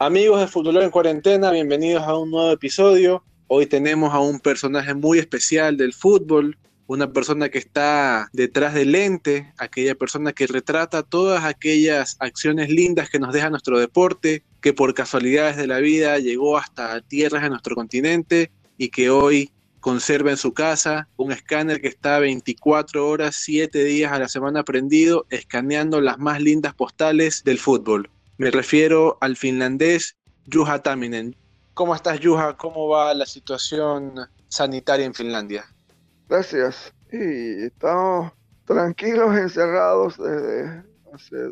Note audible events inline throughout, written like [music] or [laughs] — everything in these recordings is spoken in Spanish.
Amigos de Futbolero en Cuarentena, bienvenidos a un nuevo episodio. Hoy tenemos a un personaje muy especial del fútbol, una persona que está detrás del lente, aquella persona que retrata todas aquellas acciones lindas que nos deja nuestro deporte, que por casualidades de la vida llegó hasta tierras de nuestro continente y que hoy conserva en su casa un escáner que está 24 horas, 7 días a la semana prendido, escaneando las más lindas postales del fútbol. Me refiero al finlandés Juha Taminen. ¿Cómo estás, Juha? ¿Cómo va la situación sanitaria en Finlandia? Gracias. Y estamos tranquilos, encerrados desde hace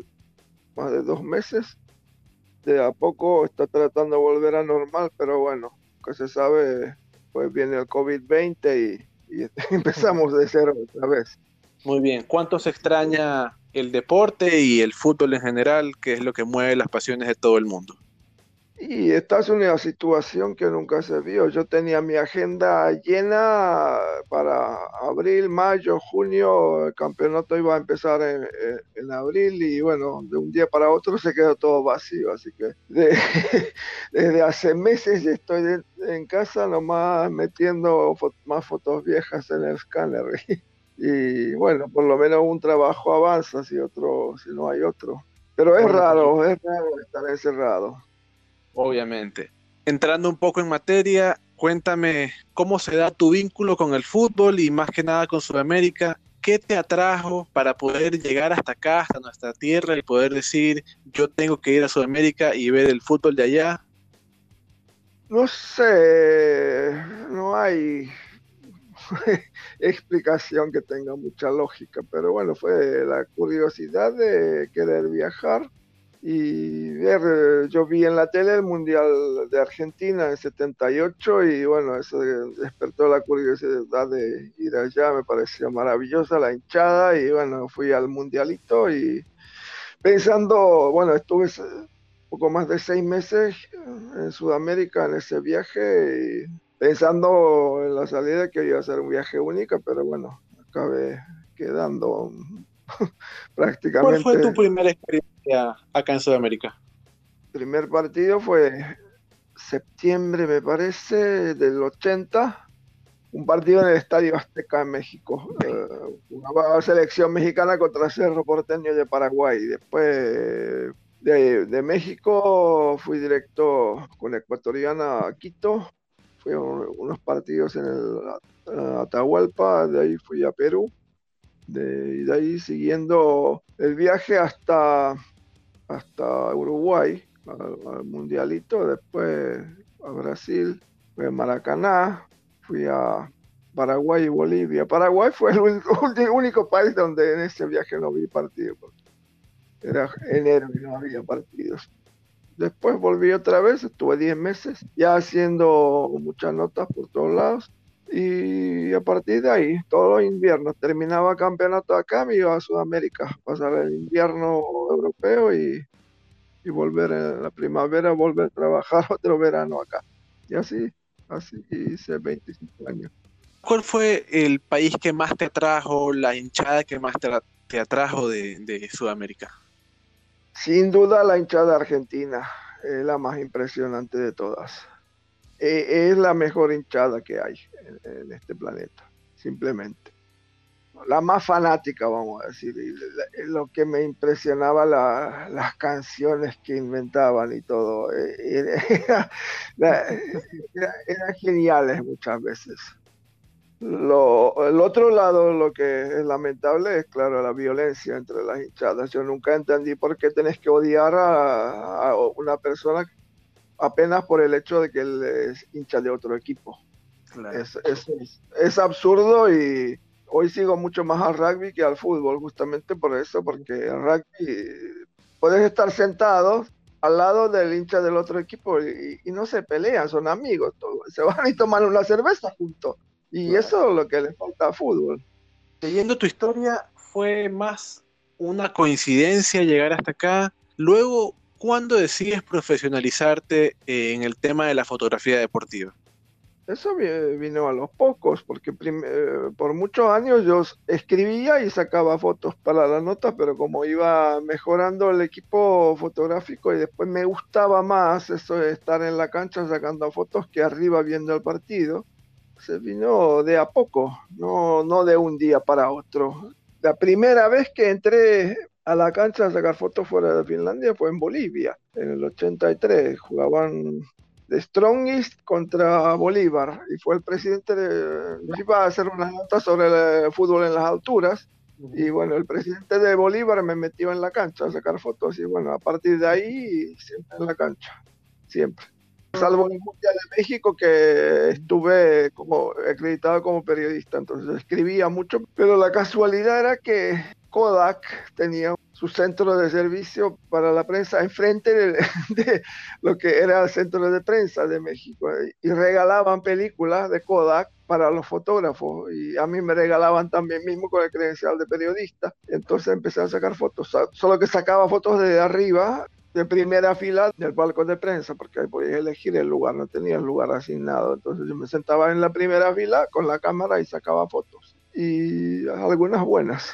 más de dos meses. De a poco está tratando de volver a normal, pero bueno, que se sabe, pues viene el COVID-20 y, y [laughs] empezamos de cero otra vez. Muy bien. ¿Cuánto se extraña el deporte y el fútbol en general, que es lo que mueve las pasiones de todo el mundo. Y esta es una situación que nunca se vio. Yo tenía mi agenda llena para abril, mayo, junio. El campeonato iba a empezar en, abril y bueno, de un día para otro se quedó todo vacío. Así que [laughs] desde hace meses estoy en casa nomás metiendo más fotos viejas en el escáner. [laughs] y bueno, por lo menos un trabajo avanza si otro, si no hay otro. Pero es raro, es raro estar encerrado. Obviamente. Entrando un poco en materia, cuéntame cómo se da tu vínculo con el fútbol y más que nada con Sudamérica. ¿Qué te atrajo para poder llegar hasta acá, hasta nuestra tierra y poder decir, yo tengo que ir a Sudamérica y ver el fútbol de allá? No sé, no hay [laughs] explicación que tenga mucha lógica, pero bueno, fue la curiosidad de querer viajar y ver, yo vi en la tele el Mundial de Argentina en 78 y bueno, eso despertó la curiosidad de ir allá, me pareció maravillosa la hinchada y bueno, fui al Mundialito y pensando, bueno, estuve poco más de seis meses en Sudamérica en ese viaje y pensando en la salida que iba a ser un viaje único, pero bueno, acabé quedando prácticamente. [laughs] ¿Cuál fue tu primera experiencia acá en Sudamérica? Primer partido fue septiembre, me parece, del 80. Un partido en el Estadio Azteca en México. Uh, jugaba selección mexicana contra Cerro Porteño de Paraguay. Después de, de, México fui directo con Ecuatoriana a Quito unos partidos en el Atahualpa, de ahí fui a Perú, de, de ahí siguiendo el viaje hasta, hasta Uruguay, al, Mundialito, después a Brasil, fui a Maracaná, fui a Paraguay y Bolivia. Paraguay fue el único, [laughs] país donde en ese viaje no vi partidos. Era enero y no había partidos. Después volví otra vez, estuve 10 meses ya haciendo muchas notas por todos lados. Y a partir de ahí, todos los inviernos, terminaba campeonato acá, me iba a Sudamérica, pasar el invierno europeo y, y volver en la primavera, volver a trabajar [laughs] otro verano acá. Y así, así hice 25 años. ¿Cuál fue el país que más te atrajo, la hinchada que más te, atrajo de, de Sudamérica? Sin duda la hinchada argentina es la más impresionante de todas. E, es la mejor hinchada que hay en, este planeta, simplemente. La más fanática, vamos a decir. lo que me impresionaba las canciones que inventaban y todo. E, [laughs] eran geniales muchas veces. Lo, el otro lado, lo que es lamentable es, claro, la violencia entre las hinchadas. Yo nunca entendí por qué tenés que odiar a, una persona apenas por el hecho de que él es hincha de otro equipo. Es, es, absurdo y hoy sigo mucho más al rugby que al fútbol, justamente por eso, porque el rugby puedes estar sentado al lado del hincha del otro equipo y, y no se pelean, son amigos, se van y toman una cerveza juntos y eso es lo que le falta a fútbol. Leyendo tu historia, fue más una coincidencia llegar hasta acá. Luego, ¿cuándo decides profesionalizarte en el tema de la fotografía deportiva? eso vino a los pocos, porque eh, por muchos años yo escribía y sacaba fotos para la nota, pero como iba mejorando el equipo fotográfico y después me gustaba más eso de estar en la cancha sacando fotos que arriba viendo el partido, se vino de a poco, no, no de un día para otro. La primera vez que entré a la cancha a sacar fotos fuera de Finlandia fue en Bolivia, en el 83. Jugaban de Strongest contra Bolívar y fue el presidente de, iba a hacer una nota sobre el fútbol en las alturas y bueno, el presidente de Bolívar me metió en la cancha a sacar fotos y bueno, a partir de ahí siempre en la cancha, siempre. Salvo en el Mundial de México que estuve como acreditado como periodista, entonces escribía mucho, pero la casualidad era que Kodak tenía su centro de servicio para la prensa enfrente de, [laughs] de, lo que era el centro de prensa de México y regalaban películas de Kodak para los fotógrafos y a mí me regalaban también mismo con el credencial de periodista. Entonces empecé a sacar fotos, solo que sacaba fotos de arriba, de primera fila del palco de prensa, porque ahí podías elegir el lugar, no tenía el lugar asignado. Entonces yo me sentaba en la primera fila con la cámara y sacaba fotos y algunas buenas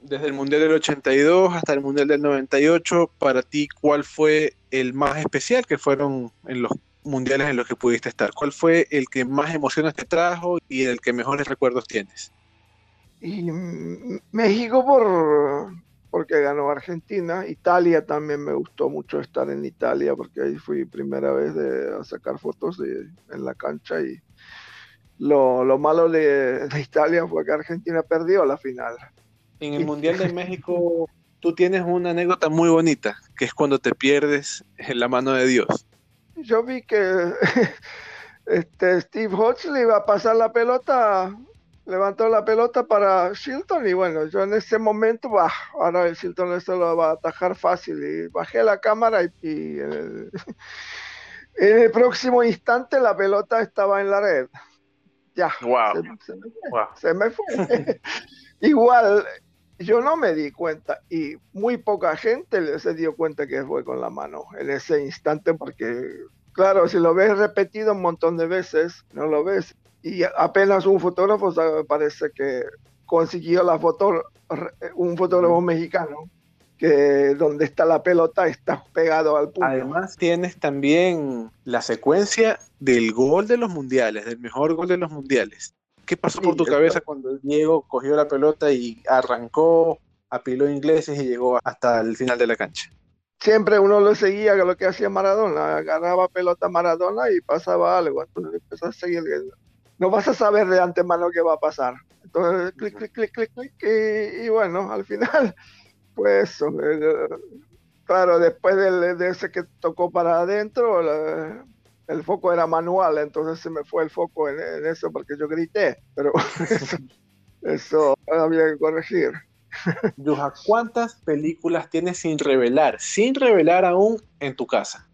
desde el Mundial del 82 hasta el Mundial del 98, para ti, ¿cuál fue el más especial que fueron en los mundiales en los que pudiste estar? ¿Cuál fue el que más emociones te trajo y el que mejores recuerdos tienes? Y México por porque ganó Argentina, Italia también me gustó mucho estar en Italia porque ahí fui primera vez de, a sacar fotos en la cancha y lo, lo malo de, de Italia fue que Argentina perdió la final en el Mundial de [laughs] México tú tienes una anécdota muy bonita, que es cuando te pierdes en la mano de Dios. Yo vi que [laughs] este, Steve Hodge le iba a pasar la pelota, levantó la pelota para Shilton y bueno, yo en ese momento, bah, ahora el Shilton eso lo va a atajar fácil y bajé la cámara y, en, el, [laughs] en, el, próximo instante la pelota estaba en la red. Ya. Wow. Se, wow. se me fue. [laughs] Igual yo no me di cuenta y muy poca gente se dio cuenta que fue con la mano en ese instante porque, claro, si lo ves repetido un montón de veces, no lo ves. Y apenas un fotógrafo parece que consiguió la foto, un fotógrafo mexicano, que donde está la pelota está pegado al punto. Además tienes también la secuencia del gol de los mundiales, del mejor gol de los mundiales. ¿Qué pasó por tu cabeza cuando Diego cogió la pelota y arrancó, apiló ingleses y llegó hasta el final de la cancha? Siempre uno lo seguía lo que hacía Maradona, agarraba pelota Maradona y pasaba algo, entonces empezó a seguir. No vas a saber de antemano qué va a pasar. Entonces, clic, clic, clic, clic, clic, y, bueno, al final, [laughs] pues eso. Eh, claro, después de, de, ese que tocó para adentro, el foco era manual, entonces se me fue el foco en, eso porque yo grité, pero [laughs] eso, había que corregir. Yuja, ¿cuántas películas tienes sin revelar, sin revelar aún en tu casa?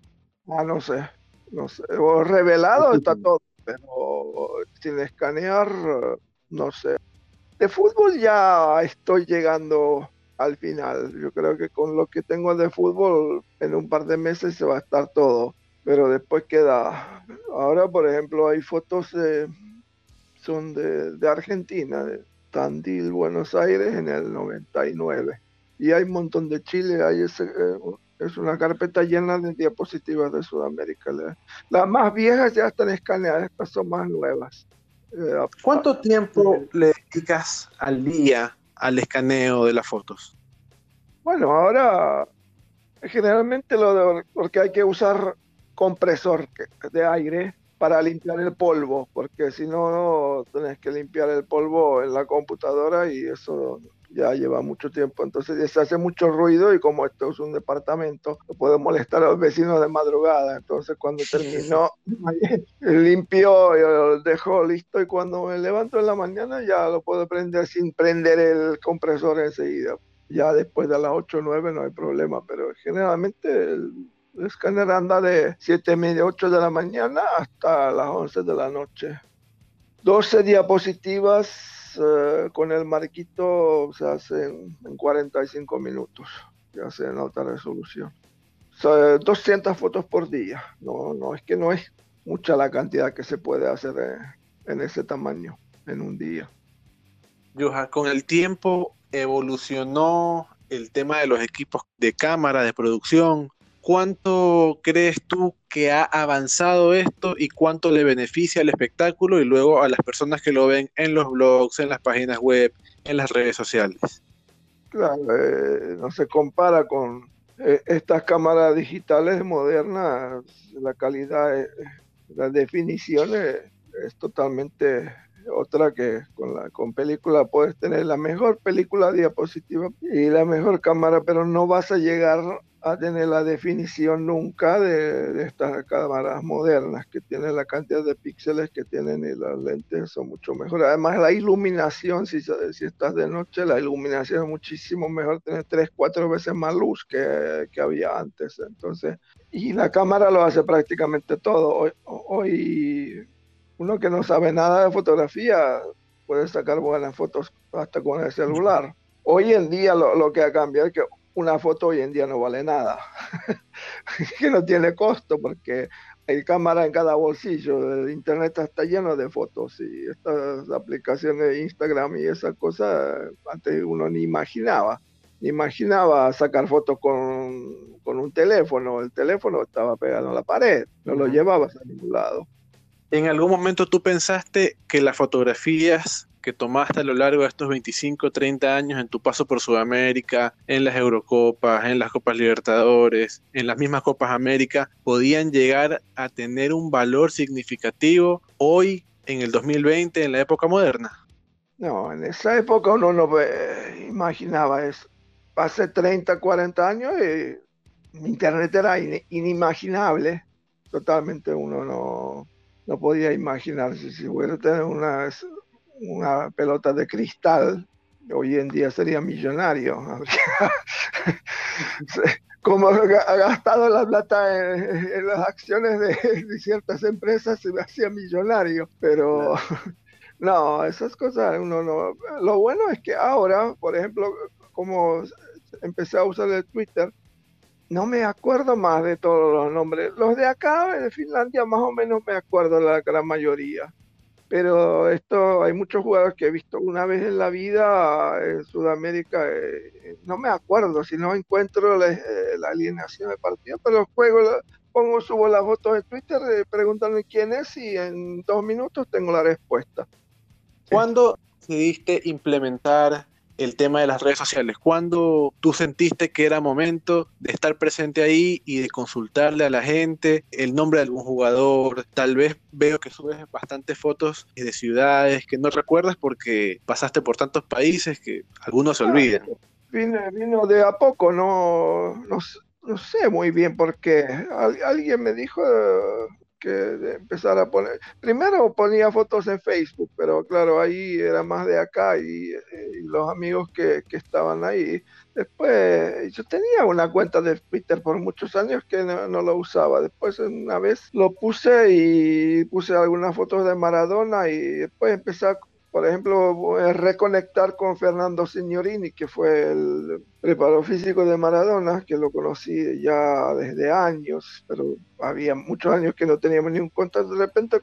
Ah, no sé, no sé. O revelado está todo, pero sin escanear, no sé. De fútbol ya estoy llegando al final. Yo creo que con lo que tengo de fútbol, en un par de meses se va a estar todo pero después queda. Ahora, por ejemplo, hay fotos de, son de, de Argentina, de Tandil, Buenos Aires, en el 99. Y hay un montón de Chile, hay ese, eh, es una carpeta llena de diapositivas de Sudamérica. Las más viejas ya están escaneadas, estas son más nuevas. Eh, ¿Cuánto tiempo le dedicas al día al escaneo de las fotos? Bueno, ahora generalmente lo de, porque hay que usar compresor de aire para limpiar el polvo, porque si no, no tenés que limpiar el polvo en la computadora y eso ya lleva mucho tiempo. Entonces se hace mucho ruido y como esto es un departamento, puede molestar a los vecinos de madrugada. Entonces cuando terminó, [laughs] limpió, lo dejó listo y cuando me levanto en la mañana ya lo puedo prender sin prender el compresor enseguida. Ya después de las 8 o 9 no hay problema, pero generalmente el el escáner anda de 7 media, 8 de la mañana hasta las 11 de la noche. 12 diapositivas eh, con el marquito se hacen en 45 minutos, ya sea en alta resolución. 200 fotos por día, no, no es que no es mucha la cantidad que se puede hacer en ese tamaño en un día. Johan, con el tiempo evolucionó el tema de los equipos de cámara, de producción. ¿Cuánto crees tú que ha avanzado esto y cuánto le beneficia al espectáculo y luego a las personas que lo ven en los blogs, en las páginas web, en las redes sociales? Claro, eh, no se compara con eh, estas cámaras digitales modernas, la calidad, eh, la definición es totalmente otra que con la con película puedes tener la mejor película diapositiva y la mejor cámara, pero no vas a llegar a tener la definición nunca de, estas cámaras modernas que tienen la cantidad de píxeles que tienen y las lentes son mucho mejores. Además la iluminación, si, si estás de noche, la iluminación es muchísimo mejor, tener tres, cuatro veces más luz que, que había antes. Entonces, y la cámara lo hace prácticamente todo. Hoy, hoy uno que no sabe nada de fotografía puede sacar buenas fotos hasta con el celular. Hoy en día lo, que ha cambiado es que una foto hoy en día no vale nada, [laughs] que no tiene costo porque hay cámara en cada bolsillo, el internet está lleno de fotos y estas aplicaciones de Instagram y esas cosas antes uno ni imaginaba, ni imaginaba sacar fotos con, con un teléfono, el teléfono estaba pegado a la pared, no lo llevabas a ningún lado. ¿En algún momento tú pensaste que las fotografías que tomaste a lo largo de estos 25, 30 años en tu paso por Sudamérica, en las Eurocopas, en las Copas Libertadores, en las mismas Copas América, podían llegar a tener un valor significativo hoy, en el 2020, en la época moderna? No, en esa época uno no imaginaba eso. Hace 30, 40 años y Internet era inimaginable. Totalmente uno no, no podía imaginarse si hubiera tenido una, una pelota de cristal, hoy en día sería millonario. [laughs] [laughs] Como ha gastado la plata en, las acciones de, ciertas empresas, se me hacía millonario, pero [laughs] no, esas cosas uno no. Lo bueno es que ahora, por ejemplo, como empecé a usar el Twitter, no me acuerdo más de todos los nombres. Los de acá, de Finlandia, más o menos me acuerdo la gran mayoría. Pero esto, hay muchos jugadores que he visto una vez en la vida en Sudamérica. Eh, no me acuerdo, si no encuentro la, eh, alineación de partido, pero juego, pongo, subo las fotos en Twitter, eh, quién es y en dos minutos tengo la respuesta. ¿Cuándo decidiste implementar el tema de las redes sociales? ¿Cuándo tú sentiste que era momento de estar presente ahí y de consultarle a la gente el nombre de algún jugador? Tal vez veo que subes bastantes fotos de ciudades que no recuerdas porque pasaste por tantos países que algunos se olvidan. Vino, de a poco, no, no, sé muy bien por qué. alguien me dijo que empezar a poner. Primero ponía fotos en Facebook, pero claro, ahí era más de acá y, los amigos que, que, estaban ahí. Después, yo tenía una cuenta de Twitter por muchos años que no, no, lo usaba. Después, una vez lo puse y puse algunas fotos de Maradona y después empecé a por ejemplo, reconectar con Fernando Signorini, que fue el preparo físico de Maradona, que lo conocí ya desde años, pero había muchos años que no teníamos ningún contacto. De repente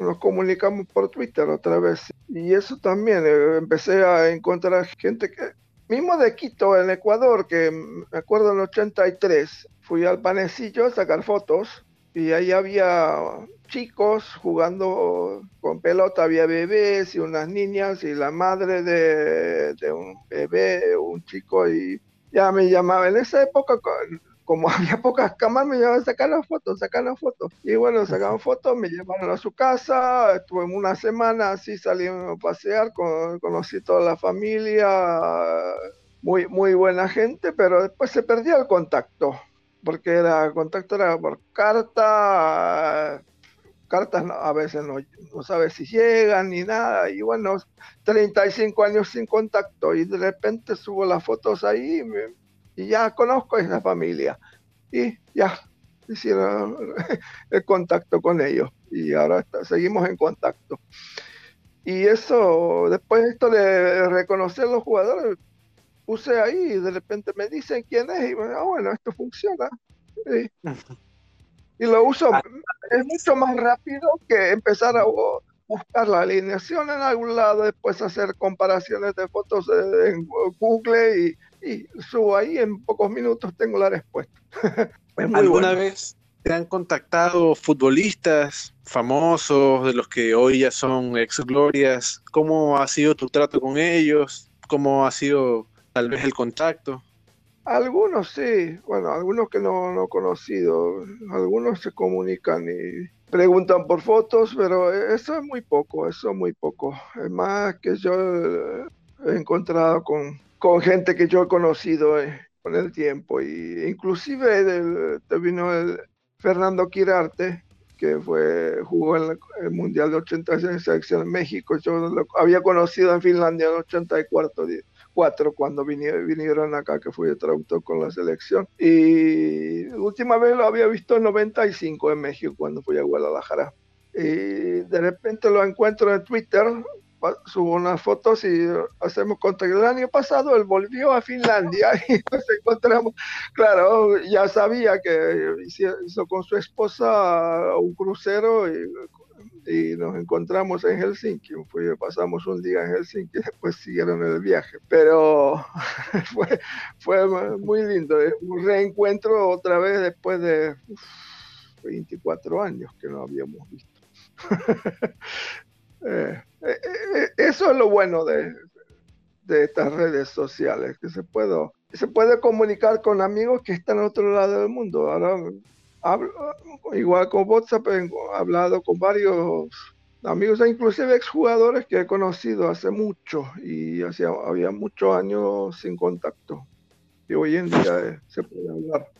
nos comunicamos por Twitter otra vez. Y eso también, eh, empecé a encontrar gente que, mismo de Quito, en Ecuador, que me acuerdo en 83, fui al panecillo a sacar fotos y ahí había chicos jugando con pelota, había bebés y unas niñas y la madre de, un bebé, un chico y ya me llamaba. En esa época, como [laughs] había pocas cámaras, me llamaban a sacar las fotos, sacar las fotos. Y bueno, sacaban fotos, me llevaron a su casa, estuve una semana así, salí a pasear, conocí toda la familia, muy, muy buena gente, pero después se perdió el contacto porque era contacto era por carta, cartas a veces no, no sabes si llegan ni nada, y bueno, 35 años sin contacto, y de repente subo las fotos ahí y, ya conozco a esa familia, y ya hicieron [laughs] el contacto con ellos, y ahora seguimos en contacto. Y eso, después de esto de reconocer los jugadores, puse ahí y de repente me dicen quién es, y bueno, ah, bueno esto funciona. [laughs] Y lo uso, ah. es mucho más rápido que empezar a buscar la alineación en algún lado, después hacer comparaciones de fotos en Google y, y subo ahí, en pocos minutos tengo la respuesta. [laughs] ¿Alguna vez te han contactado futbolistas famosos, de los que hoy ya son ex glorias? ¿Cómo ha sido tu trato con ellos? ¿Cómo ha sido tal vez el contacto? Algunos sí, bueno, algunos que no, no he conocido, algunos se comunican y preguntan por fotos, pero eso es muy poco, eso es muy poco. Es más que yo he encontrado con, con gente que yo he conocido eh, con el tiempo y inclusive del, vino el Fernando Quirarte que fue jugó en el Mundial de 86 en selección México. Yo lo había conocido en Finlandia en 84 cuando vinieron, acá, que fui traductor con la selección. Y la última vez lo había visto en 95 en México, cuando fui a Guadalajara. Y de repente lo encuentro en Twitter, subo unas fotos y hacemos contacto. El año pasado él volvió a Finlandia [laughs] y nos encontramos. Claro, ya sabía que hizo con su esposa un crucero y y nos encontramos en Helsinki. Pasamos un día en Helsinki, después siguieron el viaje. Pero [laughs] fue, fue muy lindo, un reencuentro otra vez después de 24 años que no habíamos visto. [laughs] Eh, eh, eh, eso es lo bueno de, de estas redes sociales, que se puede, se puede comunicar con amigos que están al otro lado del mundo. Igual con WhatsApp he hablado con varios amigos, inclusive exjugadores que he conocido hace mucho y hacía, había muchos años sin contacto. Y hoy en día eh, se puede hablar.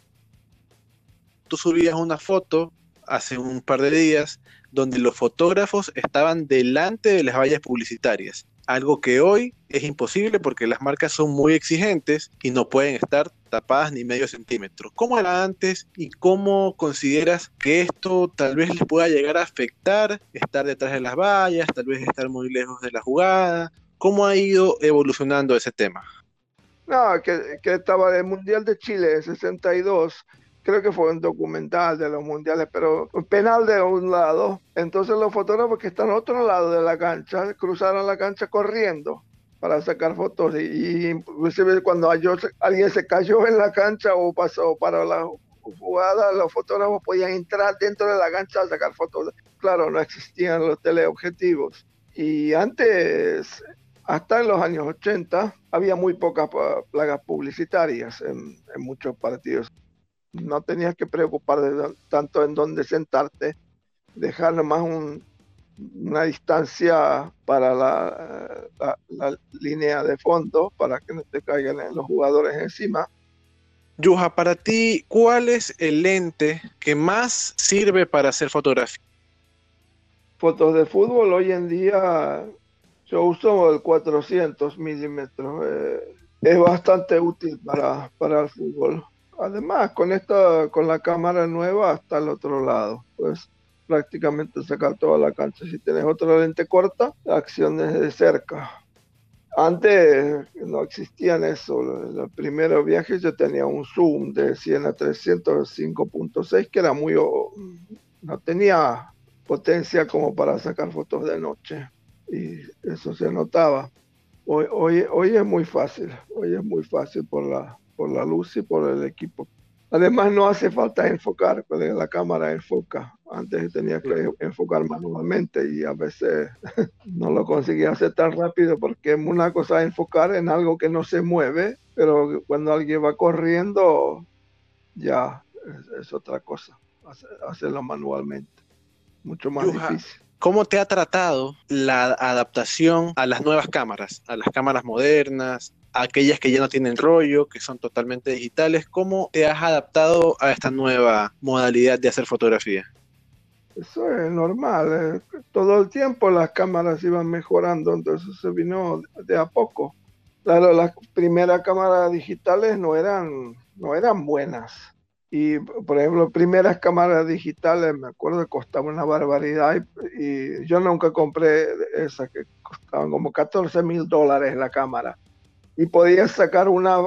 Tú subías una foto hace un par de días donde los fotógrafos estaban delante de las vallas publicitarias algo que hoy es imposible porque las marcas son muy exigentes y no pueden estar tapadas ni medio centímetro. ¿Cómo era antes y cómo consideras que esto tal vez les pueda llegar a afectar estar detrás de las vallas, tal vez estar muy lejos de la jugada? ¿Cómo ha ido evolucionando ese tema? No, que, que estaba el Mundial de Chile en 62 creo que fue un documental de los mundiales, pero penal de un lado. Entonces los fotógrafos que están al otro lado de la cancha cruzaron la cancha corriendo para sacar fotos y, inclusive cuando alguien se cayó en la cancha o pasó para la jugada, los fotógrafos podían entrar dentro de la cancha a sacar fotos. Claro, no existían los teleobjetivos. Y antes, hasta en los años 80, había muy pocas plagas publicitarias en muchos partidos no tenías que preocupar tanto en dónde sentarte, dejar nomás una distancia para la, línea de fondo para que no te caigan los jugadores encima. Yuja, para ti, ¿cuál es el lente que más sirve para hacer fotografía? Fotos de fútbol hoy en día yo uso el 400 milímetros. Eh, es bastante útil para, para el fútbol. Además, con esta, con la cámara nueva hasta el otro lado, pues prácticamente sacar toda la cancha. Si tienes otra lente corta, acción desde cerca. Antes no existían eso. Los primeros viajes yo tenía un zoom de 100 a 305.6 que era muy... no tenía potencia como para sacar fotos de noche. Y eso se notaba. Hoy, hoy, hoy es muy fácil. Hoy es muy fácil por la, por la luz y por el equipo. Además, no hace falta enfocar, porque la cámara enfoca. Antes tenía que enfocar manualmente y a veces [laughs] no lo conseguía hacer tan rápido porque es una cosa enfocar en algo que no se mueve, pero cuando alguien va corriendo, ya es, otra cosa, hacerlo manualmente. Mucho más difícil. ¿Cómo te ha tratado la adaptación a las nuevas cámaras, a las cámaras modernas, aquellas que ya no tienen rollo, que son totalmente digitales. ¿Cómo te has adaptado a esta nueva modalidad de hacer fotografía? Eso es normal. Eh. Todo el tiempo las cámaras iban mejorando, entonces se vino de a poco. Claro, las primeras cámaras digitales no eran, no eran buenas. Y, por ejemplo, primeras cámaras digitales, me acuerdo costaban una barbaridad y, y yo nunca compré esas que costaban como 14 mil dólares la cámara y podías sacar una,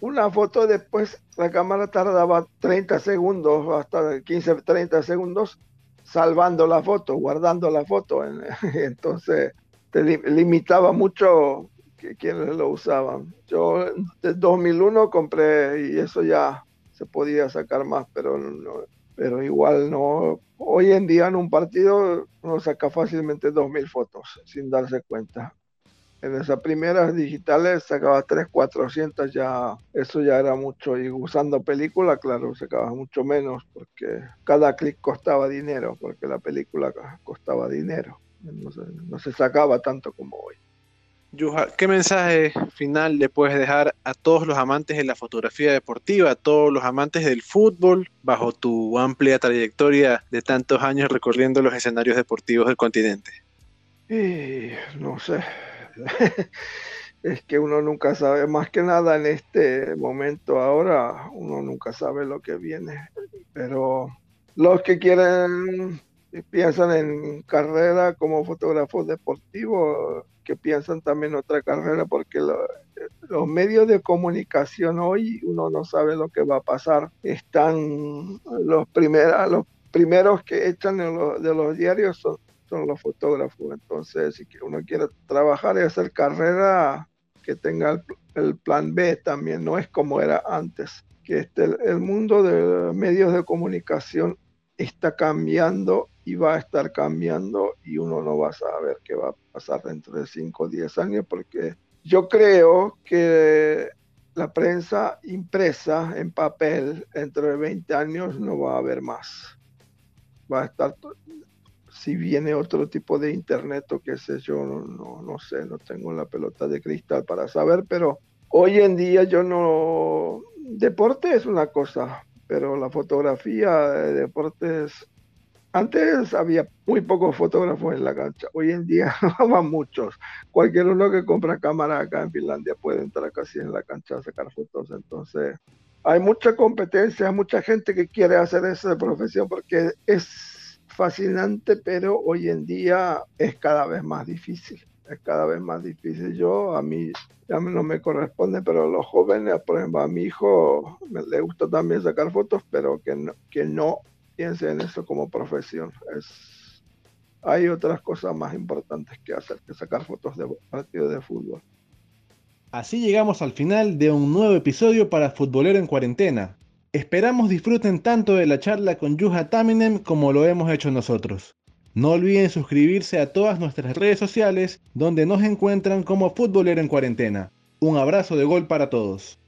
una foto después la cámara tardaba 30 segundos, hasta 15, 30 segundos salvando la foto, guardando la foto. [laughs] Entonces te limitaba mucho quienes lo usaban. Yo en 2001 compré y eso ya se podía sacar más, pero pero igual no. Hoy en día en un partido uno saca fácilmente 2.000 fotos sin darse cuenta. En esas primeras digitales sacaba 3, 400, ya eso ya era mucho. Y usando película, claro, sacaba mucho menos porque cada clic costaba dinero, porque la película costaba dinero. no se sacaba tanto como hoy. Yuja, ¿qué mensaje final le puedes dejar a todos los amantes de la fotografía deportiva, a todos los amantes del fútbol, bajo tu amplia trayectoria de tantos años recorriendo los escenarios deportivos del continente? no sé. [laughs] es que uno nunca sabe, más que nada en este momento ahora, uno nunca sabe lo que viene. Pero los que quieren, piensan en carrera como fotógrafos deportivos, que piensan también otra carrera, porque los medios de comunicación hoy uno no sabe lo que va a pasar. Están los, primeros los primeros que echan de los, diarios son, son los fotógrafos. Entonces, si uno quiere trabajar y hacer carrera, que tenga el, plan B también, no es como era antes. Que este, el mundo de medios de comunicación está cambiando y va a estar cambiando y uno no va a saber qué va a pasar dentro de 5 o 10 años porque yo creo que la prensa impresa en papel dentro de 20 años no va a haber más. Va a estar, si viene otro tipo de internet o qué sé yo, no, no sé, no tengo la pelota de cristal para saber, pero hoy en día yo no... Deporte es una cosa, pero la fotografía de deportes antes había muy pocos fotógrafos en la cancha, hoy en día [laughs] van muchos. Cualquier uno que compra cámara acá en Finlandia puede entrar casi en la cancha a sacar fotos. Entonces, hay mucha competencia, mucha gente que quiere hacer esa profesión porque es fascinante, pero hoy en día es cada vez más difícil. Es cada vez más difícil. Yo, a mí, ya no me corresponde, pero los jóvenes, por ejemplo, a mi hijo le gusta también sacar fotos, pero que que no piense en eso como profesión. Es, hay otras cosas más importantes que hacer que sacar fotos de partidos de fútbol. Así llegamos al final de un nuevo episodio para Futbolero en Cuarentena. Esperamos disfruten tanto de la charla con Yuha Taminem como lo hemos hecho nosotros. No olviden suscribirse a todas nuestras redes sociales donde nos encuentran como Futbolero en Cuarentena. Un abrazo de gol para todos.